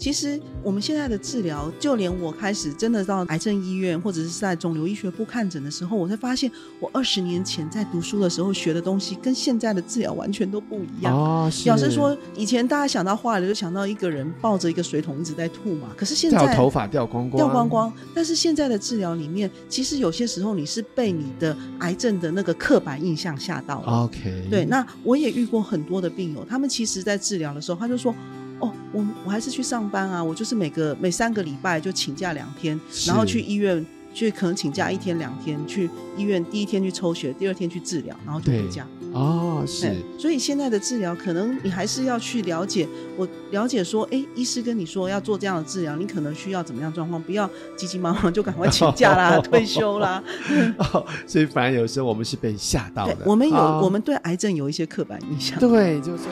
其实我们现在的治疗，就连我开始真的到癌症医院或者是在肿瘤医学部看诊的时候，我才发现，我二十年前在读书的时候学的东西，跟现在的治疗完全都不一样。哦，表示说，以前大家想到化疗，就想到一个人抱着一个水桶一直在吐嘛。可是现在掉头发掉光光，掉光光。但是现在的治疗里面，其实有些时候你是被你的癌症的那个刻板印象吓到了。OK，对。那我也遇过很多的病友，他们其实在治疗的时候，他就说。哦，我我还是去上班啊，我就是每个每三个礼拜就请假两天，然后去医院去可能请假一天两天，去医院第一天去抽血，第二天去治疗，然后就回家。哦，是。所以现在的治疗，可能你还是要去了解，我了解说，哎，医师跟你说要做这样的治疗，你可能需要怎么样状况，不要急急忙忙就赶快请假啦、退休啦。哦，所以反而有时候我们是被吓到的。我们有、哦，我们对癌症有一些刻板印象。对，就是。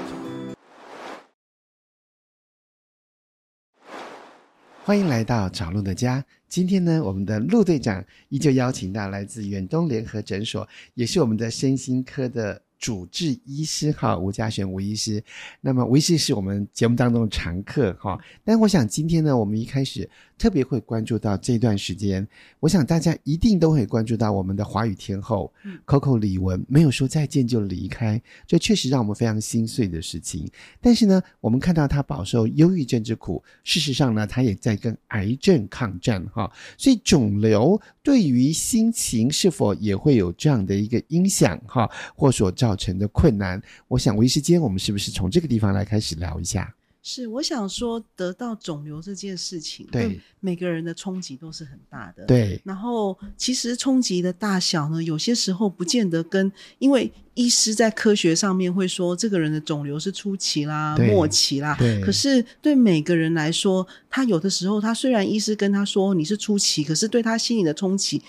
欢迎来到找路的家。今天呢，我们的陆队长依旧邀请到来自远东联合诊所，也是我们的身心科的。主治医师哈，吴家璇吴医师，那么吴医师是我们节目当中的常客哈。但我想今天呢，我们一开始特别会关注到这段时间，我想大家一定都会关注到我们的华语天后 Coco 李玟没有说再见就离开，这确实让我们非常心碎的事情。但是呢，我们看到她饱受忧郁症之苦，事实上呢，她也在跟癌症抗战哈。所以肿瘤对于心情是否也会有这样的一个影响哈，或所造成的困难，我想，吴医师间，我们是不是从这个地方来开始聊一下？是，我想说，得到肿瘤这件事情，对每个人的冲击都是很大的。对，然后其实冲击的大小呢，有些时候不见得跟，因为医师在科学上面会说，这个人的肿瘤是初期啦、末期啦。对。可是对每个人来说，他有的时候，他虽然医师跟他说你是初期，可是对他心理的冲击。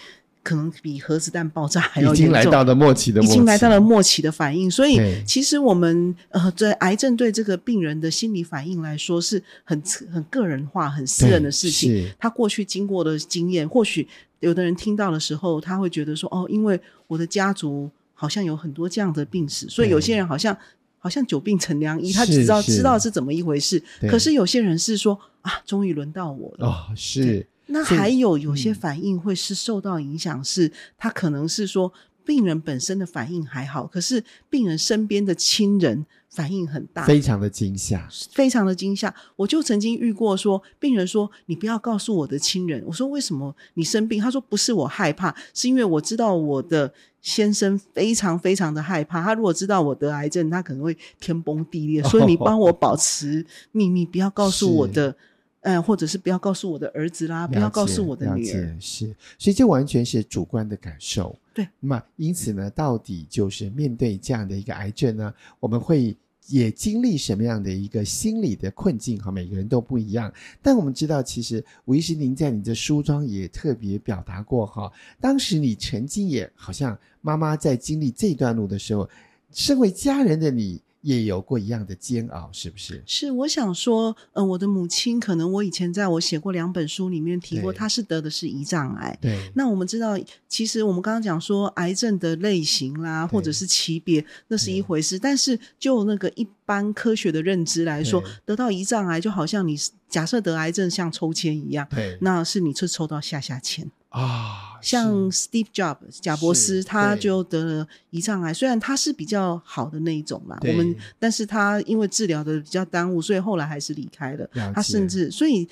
可能比核子弹爆炸还要严重，已经来到了末期的，已经来到了末期的反应。所以，其实我们呃，在癌症对这个病人的心理反应来说，是很很个人化、很私人的事情。他过去经过的经验，或许有的人听到的时候，他会觉得说：“哦，因为我的家族好像有很多这样的病史，所以有些人好像好像久病成良医，他只知道知道是怎么一回事。可是有些人是说啊，终于轮到我了。哦”是。那还有有些反应会是受到影响，是他可能是说病人本身的反应还好，可是病人身边的亲人反应很大，非常的惊吓，非常的惊吓。我就曾经遇过说，病人说：“你不要告诉我的亲人。”我说：“为什么你生病？”他说：“不是我害怕，是因为我知道我的先生非常非常的害怕。他如果知道我得癌症，他可能会天崩地裂。所以你帮我保持秘密，不要告诉我的。”嗯，或者是不要告诉我的儿子啦，不要告诉我的女儿，是，所以这完全是主观的感受。对，那么因此呢，到底就是面对这样的一个癌症呢，我们会也经历什么样的一个心理的困境？哈，每个人都不一样。但我们知道，其实吴医师您在你的书中也特别表达过，哈，当时你曾经也好像妈妈在经历这段路的时候，身为家人的你。也有过一样的煎熬，是不是？是，我想说，呃，我的母亲可能我以前在我写过两本书里面提过，她是得的是胰脏癌。对。那我们知道，其实我们刚刚讲说癌症的类型啦，或者是级别，那是一回事。但是就那个一般科学的认知来说，得到胰脏癌就好像你假设得癌症像抽签一样，对，那是你是抽到下下签。啊，像 Steve Jobs 贾伯斯，他就得了胰脏癌，虽然他是比较好的那一种嘛，我们，但是他因为治疗的比较耽误，所以后来还是离开了。了他甚至，所以。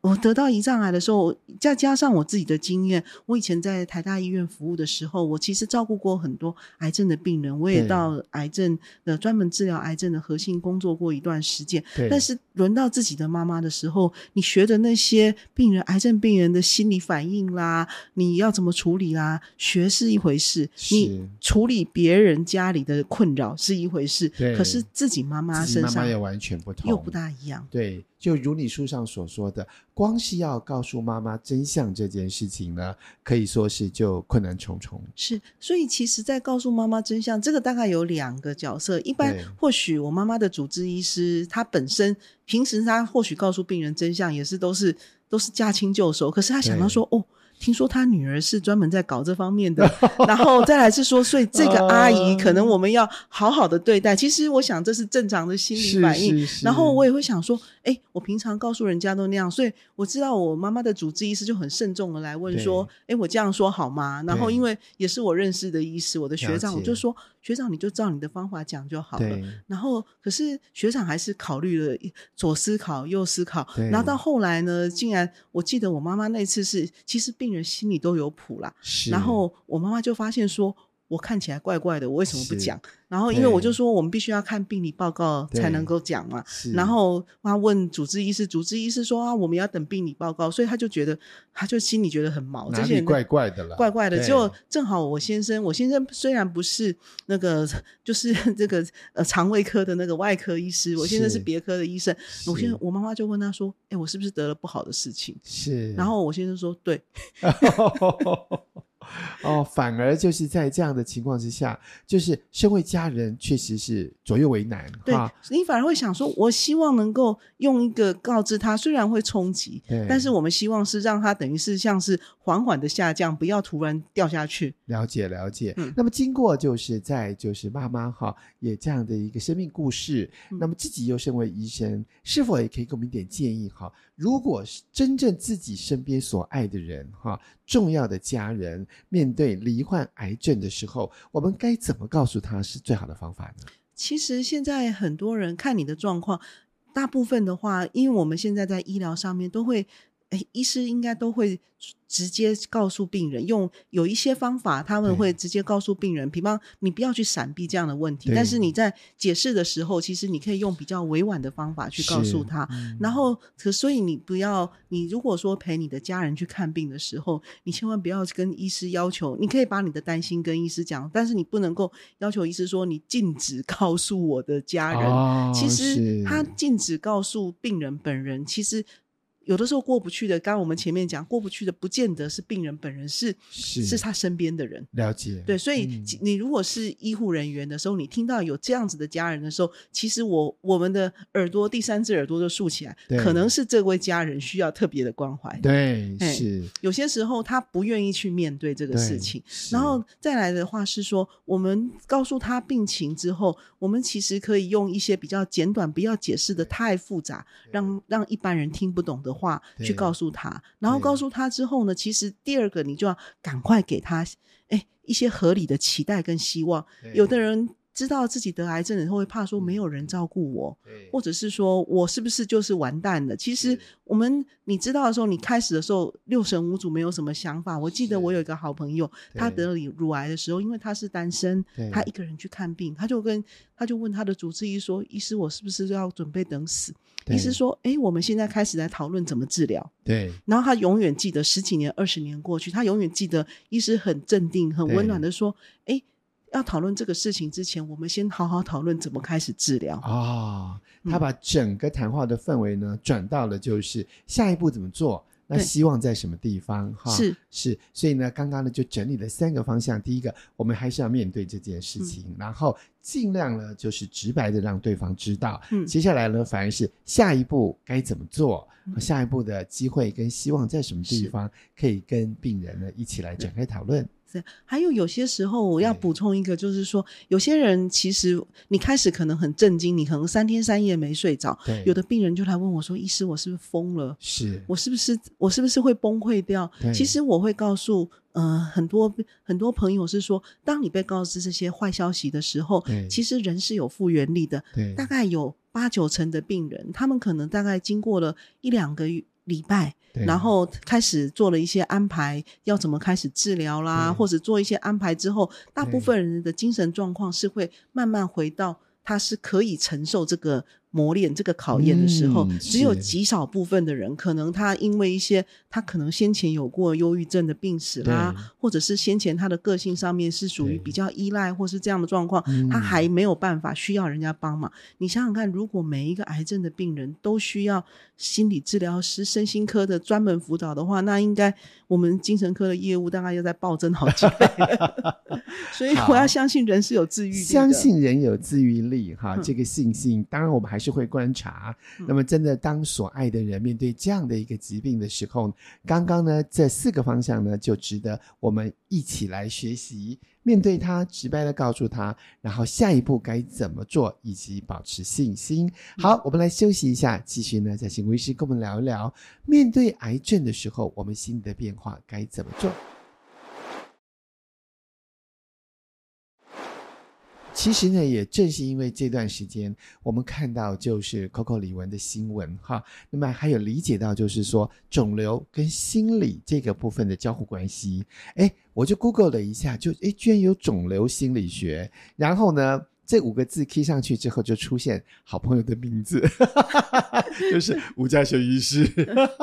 我得到胰脏癌的时候，再加上我自己的经验，我以前在台大医院服务的时候，我其实照顾过很多癌症的病人，我也到癌症的专门治疗癌症的核心工作过一段时间。但是轮到自己的妈妈的时候，你学的那些病人、癌症病人的心理反应啦，你要怎么处理啦，学是一回事，你处理别人家里的困扰是一回事，可是自己妈妈身上也完全不同，又不大一样。对。就如你书上所说的，光是要告诉妈妈真相这件事情呢，可以说是就困难重重。是，所以其实，在告诉妈妈真相，这个大概有两个角色。一般或许我妈妈的主治医师，他本身平时他或许告诉病人真相，也是都是都是驾轻就熟。可是他想到说，哦。听说他女儿是专门在搞这方面的，然后再来是说，所以这个阿姨可能我们要好好的对待。其实我想这是正常的心理反应。然后我也会想说，哎，我平常告诉人家都那样，所以我知道我妈妈的主治医师就很慎重的来问说，哎，我这样说好吗？然后因为也是我认识的医师，我的学长，我就说，学长你就照你的方法讲就好了。然后可是学长还是考虑了左思考右思考，然后到后来呢，竟然我记得我妈妈那次是其实病。人心里都有谱啦，然后我妈妈就发现说，我看起来怪怪的，我为什么不讲？然后因为我就说，我们必须要看病理报告才能够讲嘛。然后他问主治医师，主治医师说啊，我们要等病理报告，所以他就觉得，他就心里觉得很毛，这些怪怪的了，怪怪的。结果正好我先生，我先生虽然不是那个，就是 这个呃肠胃科的那个外科医师，我先生是别科的医生。我先我妈妈就问他说，哎，我是不是得了不好的事情？是。然后我先生说，对。哦，反而就是在这样的情况之下，就是身为家人，确实是左右为难。对，你反而会想说，我希望能够用一个告知他，虽然会冲击，但是我们希望是让他等于是像是缓缓的下降，不要突然掉下去。了解，了解。嗯，那么经过就是在就是妈妈哈也这样的一个生命故事，嗯，那么自己又身为医生，是否也可以给我们一点建议哈？如果是真正自己身边所爱的人哈，重要的家人。面对罹患癌症的时候，我们该怎么告诉他是最好的方法呢？其实现在很多人看你的状况，大部分的话，因为我们现在在医疗上面都会，诶，医师应该都会。直接告诉病人，用有一些方法，他们会直接告诉病人，比方你不要去闪避这样的问题，但是你在解释的时候，其实你可以用比较委婉的方法去告诉他。嗯、然后，可所以你不要，你如果说陪你的家人去看病的时候，你千万不要跟医师要求，你可以把你的担心跟医师讲，但是你不能够要求医师说你禁止告诉我的家人。哦、其实他禁止告诉病人本人，其实。有的时候过不去的，刚刚我们前面讲过不去的，不见得是病人本人，是是，是他身边的人。了解，对，所以、嗯、你如果是医护人员的时候，你听到有这样子的家人的时候，其实我我们的耳朵第三只耳朵都竖起来，可能是这位家人需要特别的关怀。对，是有些时候他不愿意去面对这个事情，然后再来的话是说，我们告诉他病情之后，我们其实可以用一些比较简短，不要解释的太复杂，让让一般人听不懂的话去告诉他，然后告诉他之后呢，其实第二个你就要赶快给他哎一些合理的期待跟希望。有的人知道自己得癌症的时候会怕说没有人照顾我，或者是说我是不是就是完蛋了？其实我们你知道的时候，你开始的时候六神无主，没有什么想法。我记得我有一个好朋友，他得了乳癌的时候，因为他是单身，他一个人去看病，他就跟他就问他的主治医说：“医师，我是不是要准备等死？”医师说：“哎，我们现在开始来讨论怎么治疗。”对。然后他永远记得十几年、二十年过去，他永远记得医师很镇定、很温暖的说：“哎，要讨论这个事情之前，我们先好好讨论怎么开始治疗。”哦，他把整个谈话的氛围呢转到了就是下一步怎么做。那希望在什么地方？哈，是是，所以呢，刚刚呢就整理了三个方向。第一个，我们还是要面对这件事情，嗯、然后尽量呢就是直白的让对方知道。嗯，接下来呢，反而是下一步该怎么做，嗯、下一步的机会跟希望在什么地方，可以跟病人呢一起来展开讨论。还有有些时候，我要补充一个，就是说，有些人其实你开始可能很震惊，你可能三天三夜没睡着。对，有的病人就来问我说：“医师，我是不是疯了？是我是不是我是不是会崩溃掉？”其实我会告诉，呃，很多很多朋友是说，当你被告知这些坏消息的时候，其实人是有复原力的。对，大概有八九成的病人，他们可能大概经过了一两个月。礼拜，然后开始做了一些安排，要怎么开始治疗啦，或者做一些安排之后，大部分人的精神状况是会慢慢回到，他是可以承受这个。磨练这个考验的时候，嗯、只有极少部分的人，可能他因为一些他可能先前有过忧郁症的病史啦，或者是先前他的个性上面是属于比较依赖，或是这样的状况，他还没有办法需要人家帮忙。你想想看，如果每一个癌症的病人都需要心理治疗师、身心科的专门辅导的话，那应该我们精神科的业务大概要在暴增好几倍。所以我要相信人是有治愈力，相信人有治愈力哈，这个信心，当然我们还。还是会观察。嗯、那么，真的当所爱的人面对这样的一个疾病的时候，刚刚呢，这四个方向呢，就值得我们一起来学习。面对他，直白的告诉他，然后下一步该怎么做，以及保持信心。好，我们来休息一下，继续呢，再请吴医师跟我们聊一聊，面对癌症的时候，我们心理的变化该怎么做。其实呢，也正是因为这段时间，我们看到就是 Coco 李玟的新闻哈，那么还有理解到就是说肿瘤跟心理这个部分的交互关系。哎，我就 Google 了一下，就哎，居然有肿瘤心理学。然后呢，这五个字贴上去之后，就出现好朋友的名字，就是吴嘉玄医师。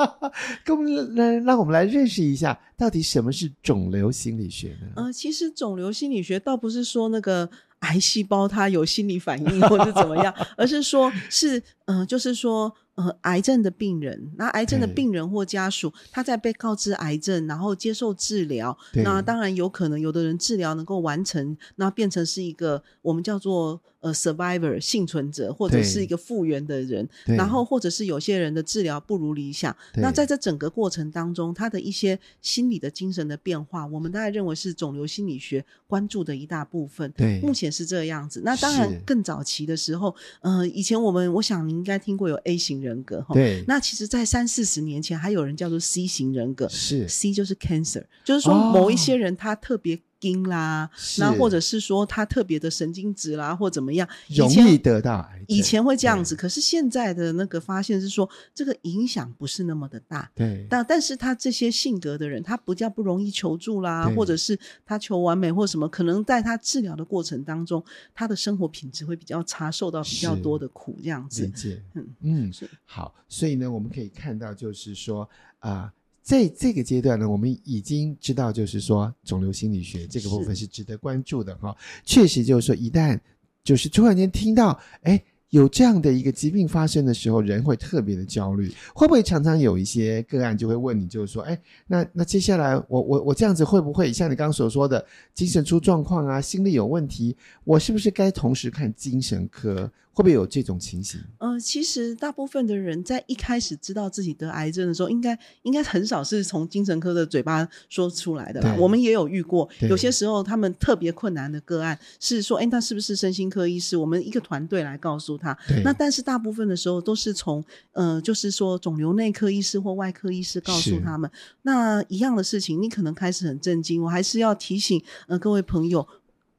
跟我们来，让我们来认识一下，到底什么是肿瘤心理学呢？呃，其实肿瘤心理学倒不是说那个。癌细胞它有心理反应或者怎么样，而是说，是嗯、就是说。呃，癌症的病人，那癌症的病人或家属，他在被告知癌症，然后接受治疗，那当然有可能有的人治疗能够完成，那变成是一个我们叫做呃 survivor 幸存者，或者是一个复原的人，然后或者是有些人的治疗不如理想，那在这整个过程当中，他的一些心理的精神的变化，我们大概认为是肿瘤心理学关注的一大部分。对，目前是这样子。那当然更早期的时候，呃，以前我们我想你应该听过有 A 型人。人格哈，对，那其实，在三四十年前，还有人叫做 C 型人格，是。C 就是 cancer，就是说某一些人他特别硬啦，那、哦、或者是说他特别的神经质啦，或怎么样，容易得到癌症。以前会这样子，可是现在的那个发现是说，这个影响不是那么的大。对，但但是他这些性格的人，他不叫不容易求助啦，或者是他求完美或什么，可能在他治疗的过程当中，他的生活品质会比较差，受到比较多的苦，这样子。理解，嗯嗯，是好。所以呢，我们可以看到，就是说啊。呃在这个阶段呢，我们已经知道，就是说肿瘤心理学这个部分是值得关注的哈。确实，就是说一旦就是突然间听到，哎。有这样的一个疾病发生的时候，人会特别的焦虑。会不会常常有一些个案就会问你，就是说，哎，那那接下来我我我这样子会不会像你刚刚所说的精神出状况啊，心理有问题？我是不是该同时看精神科？会不会有这种情形？呃，其实大部分的人在一开始知道自己得癌症的时候，应该应该很少是从精神科的嘴巴说出来的啦。我们也有遇过，有些时候他们特别困难的个案是说，哎，那是不是身心科医师？我们一个团队来告诉。他那但是大部分的时候都是从呃，就是说肿瘤内科医师或外科医师告诉他们，那一样的事情，你可能开始很震惊。我还是要提醒呃各位朋友，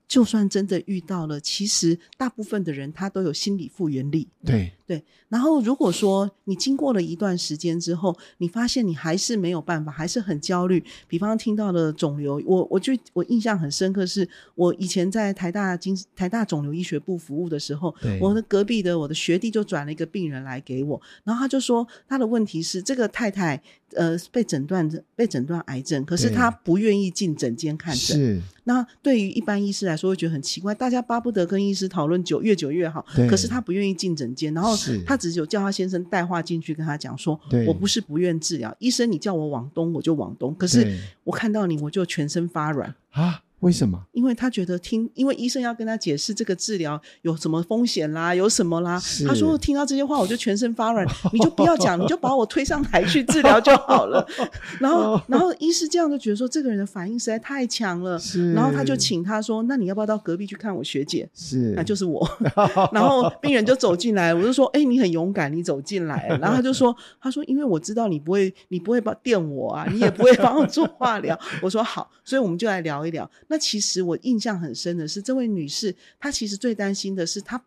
就算真的遇到了，其实大部分的人他都有心理复原力。对。对，然后如果说你经过了一段时间之后，你发现你还是没有办法，还是很焦虑。比方听到了肿瘤，我我就我印象很深刻，是我以前在台大经台大肿瘤医学部服务的时候，我的隔壁的我的学弟就转了一个病人来给我，然后他就说他的问题是这个太太呃被诊断被诊断癌症，可是他不愿意进诊间看诊。是，那对于一般医师来说会觉得很奇怪，大家巴不得跟医师讨论久越久越好，可是他不愿意进诊间，然后。他只有叫他先生带话进去跟他讲说，我不是不愿治疗，医生你叫我往东我就往东，可是我看到你我就全身发软啊。为什么？因为他觉得听，因为医生要跟他解释这个治疗有什么风险啦，有什么啦。他说听到这些话，我就全身发软。你就不要讲，你就把我推上台去治疗就好了。然后，然后医师这样就觉得说，这个人的反应实在太强了。然后他就请他说：“那你要不要到隔壁去看我学姐？”是，那就是我。然后病人就走进来，我就说：“哎，你很勇敢，你走进来。”然后他就说：“他说因为我知道你不会，你不会帮电我啊，你也不会帮我做化疗。”我说：“好。”所以我们就来聊一聊。那其实我印象很深的是，这位女士她其实最担心的是，她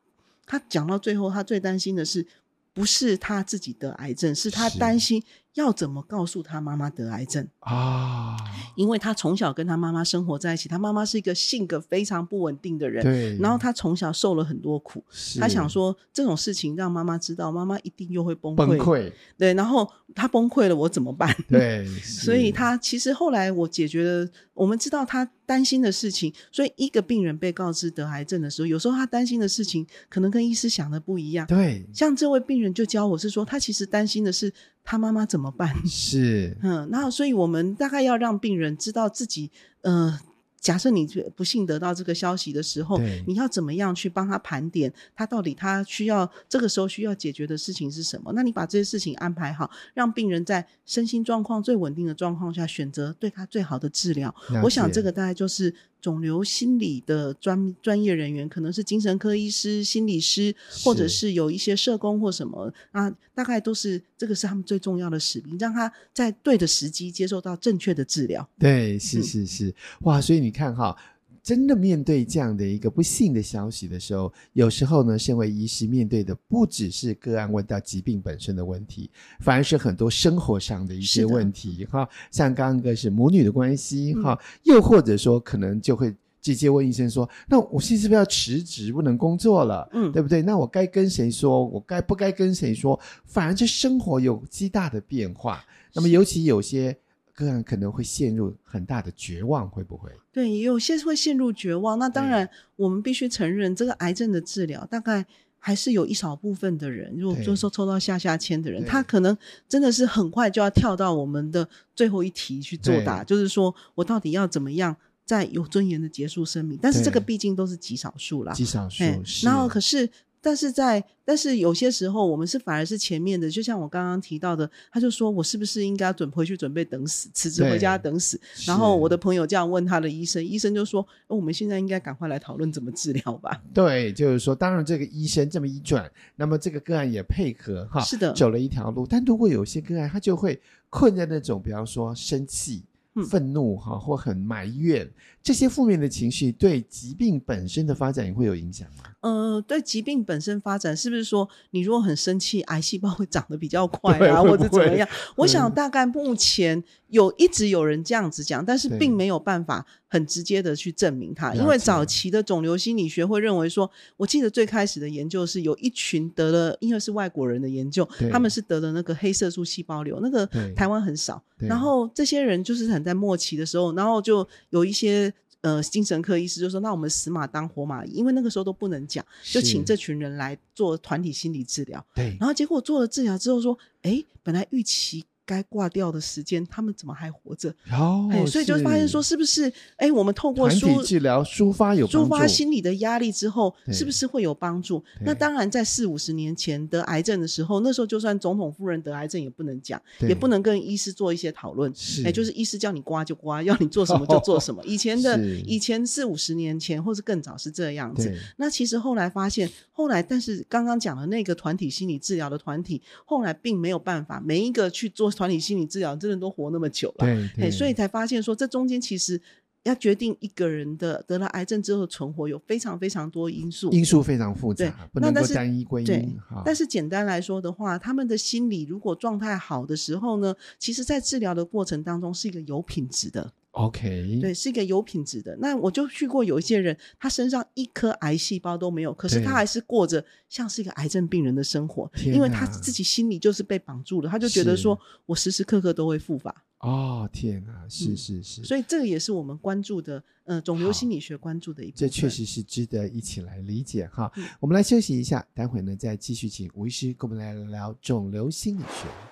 她讲到最后，她最担心的是，不是她自己得癌症，是她担心。要怎么告诉他妈妈得癌症啊？因为他从小跟他妈妈生活在一起，他妈妈是一个性格非常不稳定的人。对。然后他从小受了很多苦，他想说这种事情让妈妈知道，妈妈一定又会崩溃。崩溃。对。然后他崩溃了，我怎么办？对。所以他其实后来我解决了，我们知道他担心的事情。所以一个病人被告知得癌症的时候，有时候他担心的事情可能跟医师想的不一样。对。像这位病人就教我是说，他其实担心的是。他妈妈怎么办？是，嗯，那所以我们大概要让病人知道自己，呃，假设你不幸得到这个消息的时候，你要怎么样去帮他盘点，他到底他需要这个时候需要解决的事情是什么？那你把这些事情安排好，让病人在身心状况最稳定的状况下，选择对他最好的治疗。我想这个大概就是肿瘤心理的专专业人员，可能是精神科医师、心理师，或者是有一些社工或什么啊，大概都是这个是他们最重要的使命，让他在对的时机接受到正确的治疗。对，是是是，嗯、哇！所以你看哈，真的面对这样的一个不幸的消息的时候，有时候呢，身为医师面对的不只是个案问到疾病本身的问题，反而是很多生活上的一些问题哈。像刚刚一个是母女的关系哈，嗯、又或者说可能就会。直接问医生说：“那我现在是不是要辞职，不能工作了？嗯，对不对？那我该跟谁说？我该不该跟谁说？反而这生活有极大的变化。那么，尤其有些个案可能会陷入很大的绝望，会不会？对，有些会陷入绝望。那当然，我们必须承认，这个癌症的治疗大概还是有一少部分的人，如果就是说抽到下下签的人，他可能真的是很快就要跳到我们的最后一题去作答，就是说我到底要怎么样？”在有尊严的结束生命，但是这个毕竟都是极少数啦。极少数。然后可是，但是在但是有些时候，我们是反而是前面的，就像我刚刚提到的，他就说我是不是应该准回去准备等死，辞职回家等死？然后我的朋友这样问他的医生，医生就说：“我们现在应该赶快来讨论怎么治疗吧。”对，就是说，当然这个医生这么一转，那么这个个案也配合哈，是的，走了一条路。但如果有些个案，他就会困在那种，比方说生气。愤怒哈，或很埋怨，这些负面的情绪对疾病本身的发展也会有影响吗？呃，对疾病本身发展，是不是说你如果很生气，癌细胞会长得比较快啊，或者怎么样？我想大概目前有一直有人这样子讲，但是并没有办法很直接的去证明它，因为早期的肿瘤心理学会认为说，我记得最开始的研究是有一群得了，因为是外国人的研究，他们是得了那个黑色素细胞瘤，那个台湾很少，然后这些人就是很在末期的时候，然后就有一些呃精神科医师就说，那我们死马当活马医，因为那个时候都不能讲，就请这群人来做团体心理治疗。对，然后结果做了治疗之后说，哎，本来预期。该挂掉的时间，他们怎么还活着？哦，所以就发现说，是不是？哎，我们透过团体治疗抒发有抒发心理的压力之后，是不是会有帮助？那当然，在四五十年前得癌症的时候，那时候就算总统夫人得癌症也不能讲，也不能跟医师做一些讨论。哎，就是医师叫你刮就刮，要你做什么就做什么。以前的以前四五十年前或是更早是这样子。那其实后来发现，后来但是刚刚讲的那个团体心理治疗的团体，后来并没有办法每一个去做。团体心理治疗真的都活那么久了，对，对，所以才发现说，这中间其实要决定一个人的得了癌症之后存活，有非常非常多因素，因素非常复杂，对不能够单一归因。对，但是简单来说的话，他们的心理如果状态好的时候呢，其实在治疗的过程当中是一个有品质的。OK，对，是一个有品质的。那我就去过有一些人，他身上一颗癌细胞都没有，可是他还是过着像是一个癌症病人的生活，因为他自己心里就是被绑住了，他就觉得说我时时刻刻都会复发。哦，天哪，是是是。所以这个也是我们关注的，呃，肿瘤心理学关注的一部分。这确实是值得一起来理解哈。我们来休息一下，待会呢再继续请吴医师跟我们来聊聊肿瘤心理学。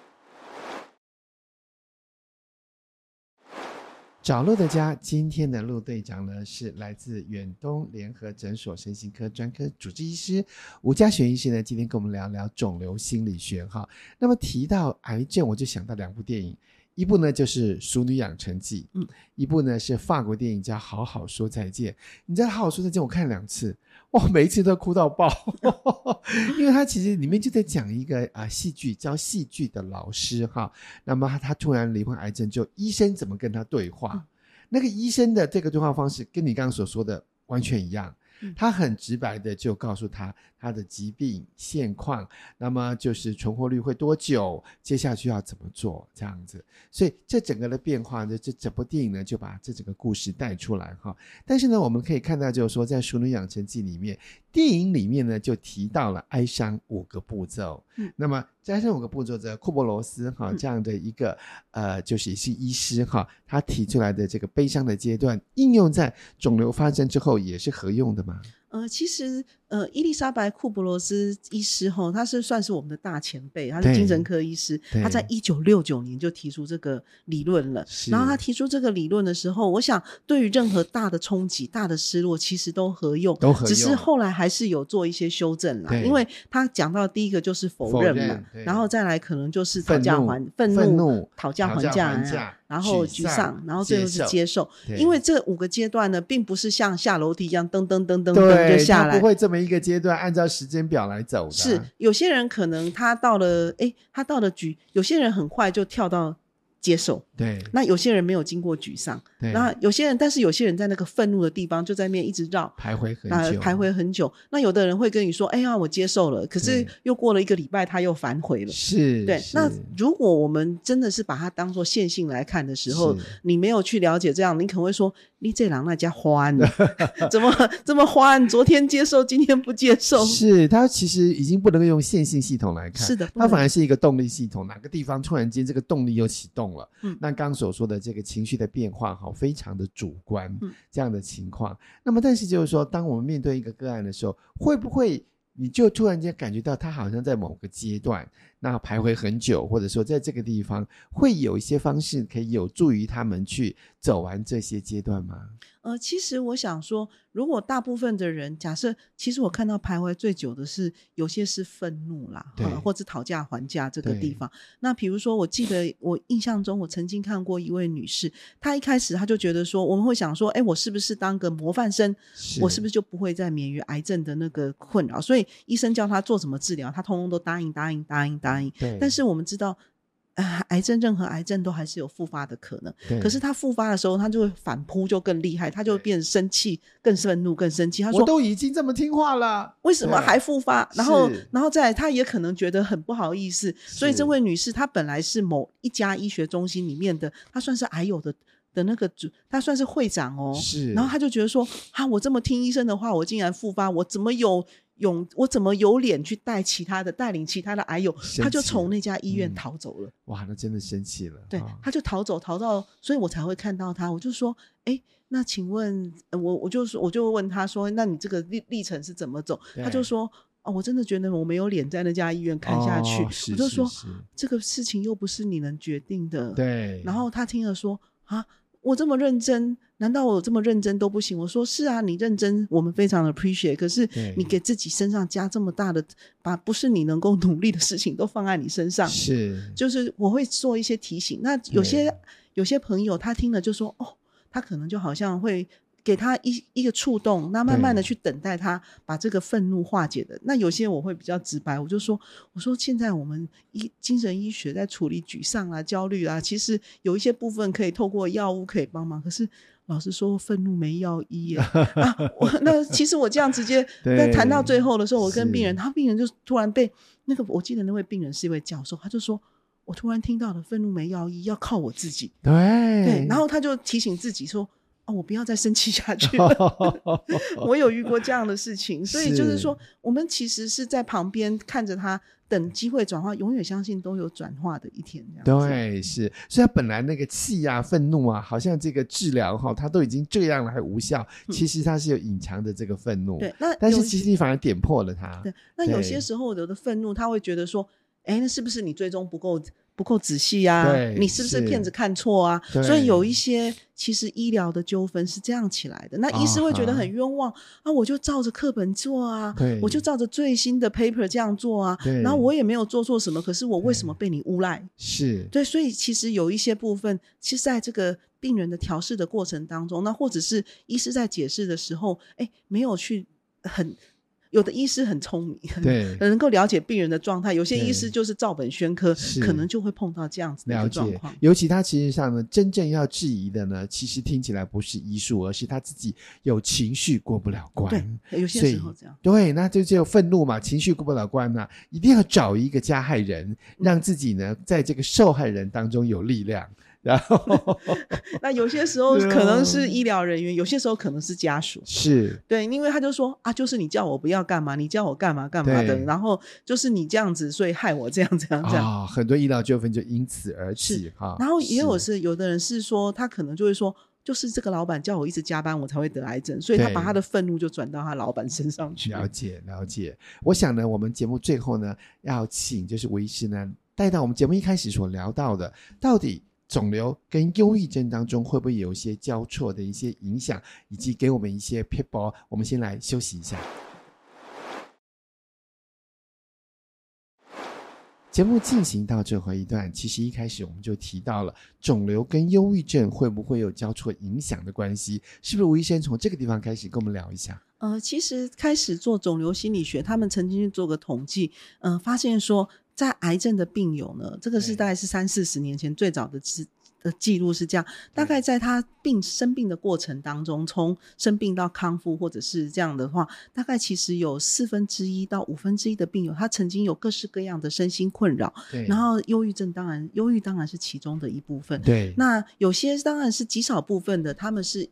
找路的家，今天的陆队长呢是来自远东联合诊所身心科专科主治医师吴佳璇医师呢，今天跟我们聊聊肿瘤心理学哈。那么提到癌症，我就想到两部电影。一部呢就是《熟女养成记》，嗯，一部呢是法国电影叫《好好说再见》。你知道《好好说再见》，我看两次，哇，每一次都哭到爆，因为他其实里面就在讲一个啊戏剧教戏剧的老师哈，那么他他突然罹患癌症，就医生怎么跟他对话？嗯、那个医生的这个对话方式跟你刚刚所说的完全一样。他很直白的就告诉他他的疾病现况，那么就是存活率会多久，接下去要怎么做这样子，所以这整个的变化呢，这整部电影呢就把这整个故事带出来哈。但是呢，我们可以看到就是说，在《熟女养成记》里面，电影里面呢就提到了哀伤五个步骤。嗯，那么加上五个步骤的库伯罗斯哈这样的一个呃，就是也是医师哈，他提出来的这个悲伤的阶段，应用在肿瘤发生之后也是合用的吗？呃，其实呃，伊丽莎白·库布罗斯医师哈，他是算是我们的大前辈，他是精神科医师，他在一九六九年就提出这个理论了。然后他提出这个理论的时候，我想对于任何大的冲击、大的失落，其实都合用，都合用。只是后来还是有做一些修正啦，因为他讲到第一个就是否认嘛，然后再来可能就是讨价还愤怒、愤怒讨价还价。然后沮丧，然后最后是接受，因为这五个阶段呢，并不是像下楼梯一样噔噔噔噔噔就下来，不会这么一个阶段按照时间表来走的。是有些人可能他到了，哎，他到了局，有些人很快就跳到接受。对，那有些人没有经过沮丧，对，那有些人，但是有些人在那个愤怒的地方就在那边一直绕徘徊很久，徘徊很久。那有的人会跟你说：“哎呀，我接受了。”可是又过了一个礼拜，他又反悔了。是，对。那如果我们真的是把它当做线性来看的时候，你没有去了解这样，你可能会说：“你这狼那家欢，怎么这么欢？昨天接受，今天不接受。”是，他其实已经不能够用线性系统来看，是的，它反而是一个动力系统。哪个地方突然间这个动力又启动了？嗯，那刚刚所说的这。这个情绪的变化，哈，非常的主观，这样的情况。嗯、那么，但是就是说，当我们面对一个个案的时候，会不会你就突然间感觉到他好像在某个阶段，那徘徊很久，或者说在这个地方，会有一些方式可以有助于他们去走完这些阶段吗？呃，其实我想说，如果大部分的人假设，其实我看到徘徊最久的是有些是愤怒啦，或者讨价还价这个地方。那比如说，我记得我印象中，我曾经看过一位女士，她一开始她就觉得说，我们会想说，哎，我是不是当个模范生，是我是不是就不会再免于癌症的那个困扰？所以医生叫她做什么治疗，她通通都答应，答应，答应，答应。对。但是我们知道。啊，癌症任何癌症都还是有复发的可能。可是他复发的时候，他就会反扑，就更厉害，他就变生气、更愤怒、更生气。他说：“我都已经这么听话了，为什么还复发？”然后，然后再来，他也可能觉得很不好意思。所以这位女士，她本来是某一家医学中心里面的，她算是癌友的的那个主，她算是会长哦。是。然后他就觉得说：“啊，我这么听医生的话，我竟然复发，我怎么有？”勇，我怎么有脸去带其他的带领其他的癌友？他就从那家医院逃走了。嗯、哇，那真的生气了。对，他就逃走，逃到，所以我才会看到他。我就说，哎，那请问，我我就说，我就问他说，那你这个历历程是怎么走？他就说，哦，我真的觉得我没有脸在那家医院看下去。哦、我就说，这个事情又不是你能决定的。对。然后他听了说，啊。我这么认真，难道我这么认真都不行？我说是啊，你认真，我们非常的 appreciate。可是你给自己身上加这么大的，把不是你能够努力的事情都放在你身上，是，就是我会做一些提醒。那有些有些朋友他听了就说，哦，他可能就好像会。给他一一个触动，那慢慢的去等待他把这个愤怒化解的。那有些我会比较直白，我就说，我说现在我们医精神医学在处理沮丧啊、焦虑啊，其实有一些部分可以透过药物可以帮忙。可是老师说，愤怒没药医耶 啊！我那其实我这样直接 在谈到最后的时候，我跟病人，他病人就突然被那个，我记得那位病人是一位教授，他就说，我突然听到了愤怒没药医，要靠我自己。对对，然后他就提醒自己说。我不要再生气下去了。我有遇过这样的事情，所以就是说，我们其实是在旁边看着他，等机会转化，永远相信都有转化的一天。对，是。所以他本来那个气啊、愤怒啊，好像这个治疗哈，他都已经这样了还无效，其实他是有隐藏的这个愤怒。对，那但是其实你反而点破了他。对，那有些时候有的愤怒，他会觉得说，哎，那是不是你最终不够？不够仔细呀、啊，你是不是骗子看错啊？所以有一些其实医疗的纠纷是这样起来的。那医师会觉得很冤枉啊，啊，我就照着课本做啊，我就照着最新的 paper 这样做啊，然后我也没有做错什么，可是我为什么被你诬赖？是对，所以其实有一些部分，其实在这个病人的调试的过程当中，那或者是医师在解释的时候，哎，没有去很。有的医师很聪明，对，能够了解病人的状态。有些医师就是照本宣科，可能就会碰到这样子的状况。了解，尤其他其实上呢，真正要质疑的呢，其实听起来不是医术，而是他自己有情绪过不了关。对，有些时候这样。对，那就只有愤怒嘛，情绪过不了关嘛，一定要找一个加害人，让自己呢，在这个受害人当中有力量。然后，那有些时候可能是医疗人员，有些时候可能是家属。是对，因为他就说啊，就是你叫我不要干嘛，你叫我干嘛干嘛的，然后就是你这样子，所以害我这样这样这样。啊，很多医疗纠纷就因此而起哈。然后也有是有的人是说，他可能就会说，就是这个老板叫我一直加班，我才会得癌症，所以他把他的愤怒就转到他老板身上去。了解了解，我想呢，我们节目最后呢，要请就是吴医师呢，带到我们节目一开始所聊到的，到底肿瘤跟忧郁症当中会不会有一些交错的一些影响，以及给我们一些撇步。我们先来休息一下。节目进行到最后一段，其实一开始我们就提到了肿瘤跟忧郁症会不会有交错影响的关系？是不是吴医生从这个地方开始跟我们聊一下？呃，其实开始做肿瘤心理学，他们曾经做个统计，呃，发现说在癌症的病友呢，这个是大概是三四十年前最早的记。的记录是这样，大概在他病生病的过程当中，从生病到康复，或者是这样的话，大概其实有四分之一到五分之一的病友，他曾经有各式各样的身心困扰。对，然后忧郁症当然，忧郁当然是其中的一部分。对，那有些当然是极少部分的，他们是。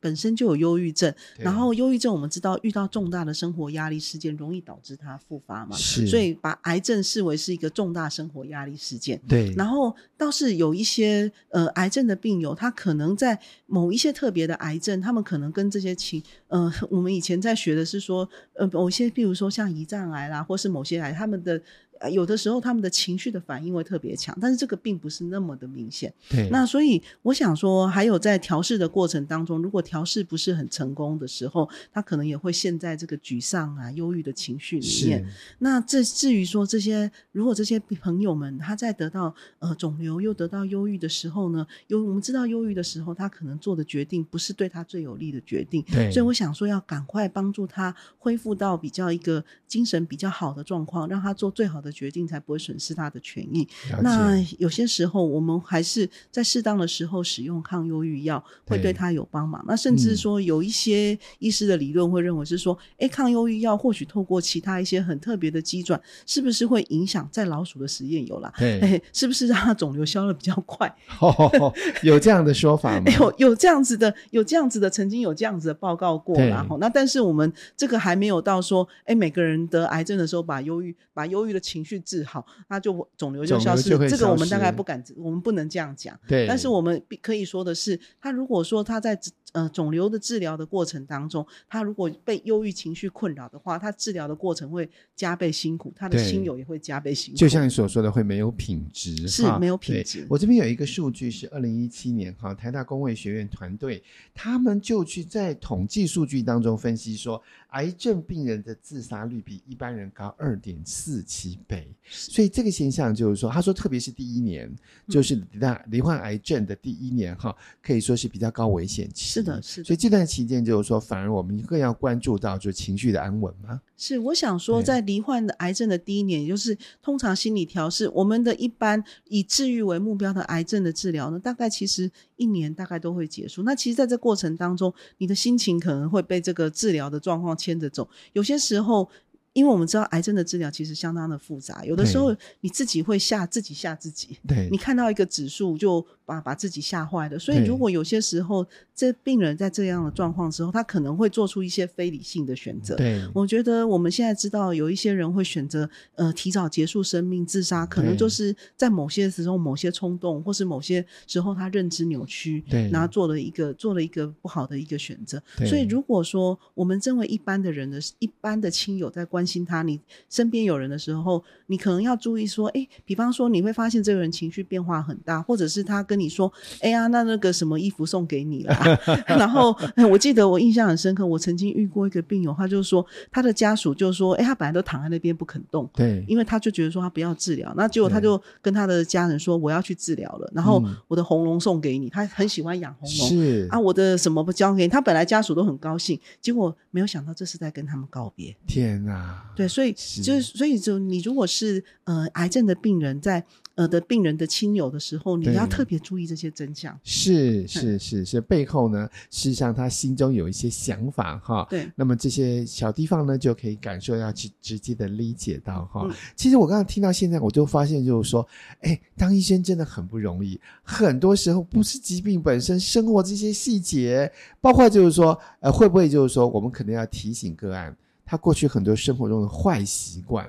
本身就有忧郁症，然后忧郁症我们知道遇到重大的生活压力事件，容易导致它复发嘛，是，所以把癌症视为是一个重大生活压力事件。对，然后倒是有一些呃癌症的病友，他可能在某一些特别的癌症，他们可能跟这些情呃，我们以前在学的是说呃某些，比如说像胰脏癌啦，或是某些癌，他们的。有的时候他们的情绪的反应会特别强，但是这个并不是那么的明显。对，那所以我想说，还有在调试的过程当中，如果调试不是很成功的时候，他可能也会陷在这个沮丧啊、忧郁的情绪里面。那这至于说这些，如果这些朋友们他在得到呃肿瘤又得到忧郁的时候呢，有我们知道忧郁的时候，他可能做的决定不是对他最有利的决定。对，所以我想说，要赶快帮助他恢复到比较一个精神比较好的状况，让他做最好的。决定才不会损失他的权益。那有些时候，我们还是在适当的时候使用抗忧郁药，会对他有帮忙。那甚至说，有一些医师的理论会认为是说，哎、嗯，抗忧郁药或许透过其他一些很特别的机转，是不是会影响在老鼠的实验有啦？哎，是不是让它肿瘤消的比较快？哦、有这样的说法吗？有有这样子的，有这样子的，曾经有这样子的报告过。然后，那但是我们这个还没有到说，哎，每个人得癌症的时候把忧郁，把忧郁的情。去治好，那就肿瘤就消失。这个我们大概不敢，我们不能这样讲。对，但是我们可以说的是，他如果说他在呃肿瘤的治疗的过程当中，他如果被忧郁情绪困扰的话，他治疗的过程会加倍辛苦，他的亲友也会加倍辛苦。就像你所说的，会没有品质，是没有品质。我这边有一个数据是二零一七年哈，台大公卫学院团队他们就去在统计数据当中分析说，癌症病人的自杀率比一般人高二点四七倍。所以这个现象就是说，他说，特别是第一年，就是那罹患癌症的第一年哈，可以说是比较高危险期。是的，是的。所以这段期间就是说，反而我们更要关注到就情绪的安稳吗。是，我想说，在罹患的癌症的第一年，也就是通常心理调试，我们的一般以治愈为目标的癌症的治疗呢，大概其实一年大概都会结束。那其实在这过程当中，你的心情可能会被这个治疗的状况牵着走，有些时候。因为我们知道癌症的治疗其实相当的复杂，有的时候你自己会吓自己吓自己，对，你看到一个指数就把把自己吓坏了。所以如果有些时候这病人在这样的状况之后，他可能会做出一些非理性的选择。对，我觉得我们现在知道有一些人会选择呃提早结束生命、自杀，可能就是在某些时候、某些冲动，或是某些时候他认知扭曲，对，然后做了一个做了一个不好的一个选择。所以如果说我们身为一般的人的一般的亲友在关关心他，你身边有人的时候，你可能要注意说，哎，比方说你会发现这个人情绪变化很大，或者是他跟你说，哎呀，那那个什么衣服送给你了。然后 我记得我印象很深刻，我曾经遇过一个病友，他就说他的家属就说，哎，他本来都躺在那边不肯动，对，因为他就觉得说他不要治疗，那结果他就跟他的家人说，我要去治疗了，然后我的红龙送给你，他很喜欢养红龙，是啊，我的什么不交给你，他本来家属都很高兴，结果没有想到这是在跟他们告别，天哪！对，所以就是，所以就你如果是呃癌症的病人在，在呃的病人的亲友的时候，你要特别注意这些真相。是是是是，背后呢，事实上他心中有一些想法哈。对，那么这些小地方呢，就可以感受要去直接的理解到哈。嗯、其实我刚刚听到现在，我就发现就是说，哎，当医生真的很不容易，很多时候不是疾病本身，生活这些细节，包括就是说，呃，会不会就是说，我们可能要提醒个案。他过去很多生活中的坏习惯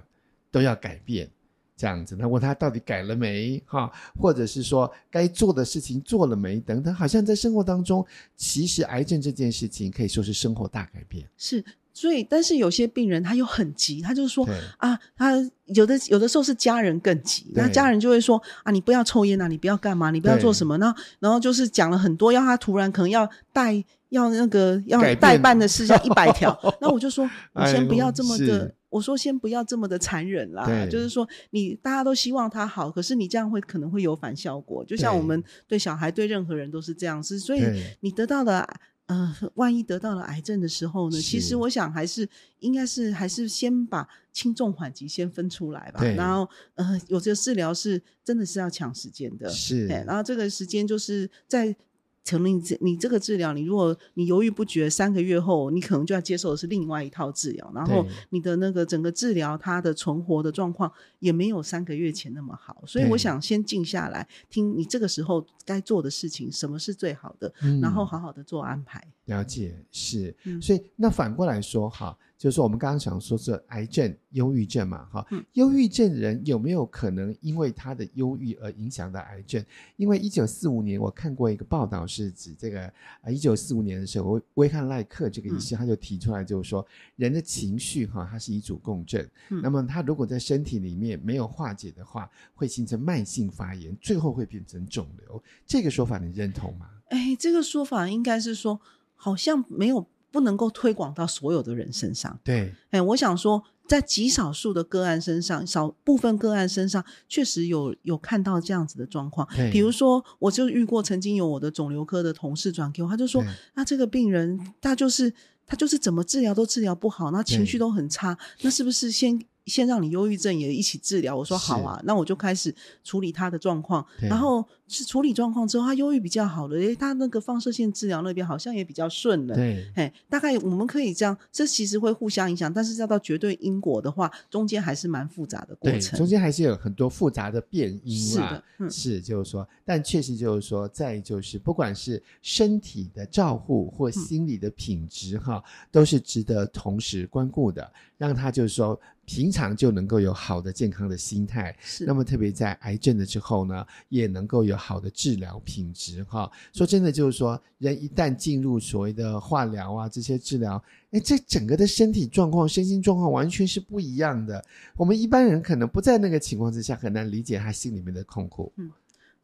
都要改变，这样子，他问他到底改了没哈，或者是说该做的事情做了没等等，好像在生活当中，其实癌症这件事情可以说是生活大改变。是。所以，但是有些病人他又很急，他就是说啊，他有的有的时候是家人更急，那家人就会说啊，你不要抽烟啊，你不要干嘛，你不要做什么，然后然后就是讲了很多，要他突然可能要带要那个要代办的事项一百条，那我就说，你先不要这么的，哎、我说先不要这么的残忍啦，就是说你大家都希望他好，可是你这样会可能会有反效果，就像我们对小孩对任何人都是这样子，所以你得到的。呃，万一得到了癌症的时候呢？其实我想还是应该是还是先把轻重缓急先分出来吧。然后呃，有这个治疗是真的是要抢时间的。是，然后这个时间就是在。可能你这你这个治疗，你如果你犹豫不决，三个月后你可能就要接受的是另外一套治疗，然后你的那个整个治疗它的存活的状况也没有三个月前那么好，所以我想先静下来听你这个时候该做的事情，什么是最好的，嗯、然后好好的做安排。了解，是，嗯、所以那反过来说哈。就是说，我们刚刚想说是癌症、忧郁症嘛，哈、嗯，忧郁症人有没有可能因为他的忧郁而影响到癌症？因为一九四五年我看过一个报道，是指这个啊，一九四五年的时候，威汉赖克这个医师他就提出来，就是说、嗯、人的情绪哈，它是一组共振，嗯、那么他如果在身体里面没有化解的话，会形成慢性发炎，最后会变成肿瘤。这个说法你认同吗？哎，这个说法应该是说，好像没有。不能够推广到所有的人身上。对，哎，我想说，在极少数的个案身上，少部分个案身上，确实有有看到这样子的状况。对，比如说，我就遇过曾经有我的肿瘤科的同事转给我，他就说，那这个病人他就是他就是怎么治疗都治疗不好，那情绪都很差，那是不是先？先让你忧郁症也一起治疗，我说好啊，那我就开始处理他的状况，然后是处理状况之后，他忧郁比较好了，诶，他那个放射线治疗那边好像也比较顺了，对，嘿，大概我们可以这样，这其实会互相影响，但是要到绝对因果的话，中间还是蛮复杂的过程，中间还是有很多复杂的变因啊，是的，嗯、是就是说，但确实就是说，再就是不管是身体的照护或心理的品质哈，嗯、都是值得同时关顾的，让他就是说。平常就能够有好的健康的心态，是那么特别在癌症的之后呢，也能够有好的治疗品质哈。说真的，就是说人一旦进入所谓的化疗啊这些治疗，哎，这整个的身体状况、身心状况完全是不一样的。我们一般人可能不在那个情况之下，很难理解他心里面的痛苦。嗯，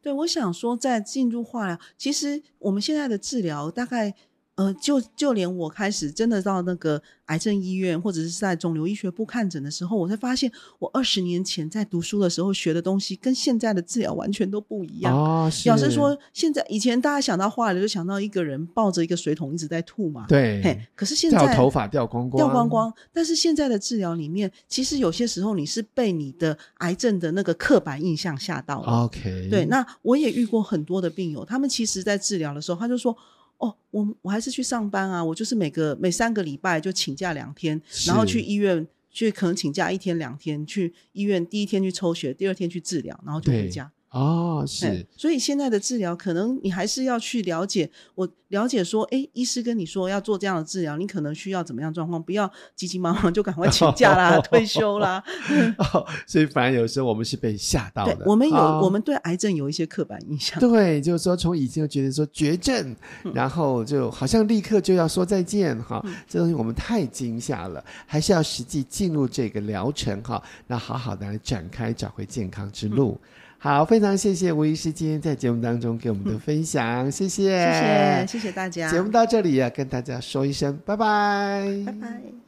对，我想说，在进入化疗，其实我们现在的治疗大概。呃，就就连我开始真的到那个癌症医院，或者是在肿瘤医学部看诊的时候，我才发现，我二十年前在读书的时候学的东西，跟现在的治疗完全都不一样。哦，是。老实说，现在以前大家想到化疗，就想到一个人抱着一个水桶一直在吐嘛。对。嘿，可是现在掉头发掉光光，掉光光。但是现在的治疗里面，其实有些时候你是被你的癌症的那个刻板印象吓到了。OK。对，那我也遇过很多的病友，他们其实在治疗的时候，他就说。哦，我我还是去上班啊，我就是每个每三个礼拜就请假两天，然后去医院去可能请假一天两天，去医院第一天去抽血，第二天去治疗，然后就回家。哦，是，所以现在的治疗可能你还是要去了解，我了解说，哎，医师跟你说要做这样的治疗，你可能需要怎么样状况，不要急急忙忙就赶快请 假啦、退休啦。哦，所以反而有时候我们是被吓到的。对，我们有，我们对癌症有一些刻板印象。对，就是说从以前就觉得说绝症，然后就好像立刻就要说再见哈，这东西我们太惊吓了，还是要实际进入这个疗程哈，那好好的来展开找回健康之路。好，非常谢谢吴医师今天在节目当中给我们的分享，谢谢，谢谢，谢谢大家。节目到这里要跟大家说一声拜拜，拜拜。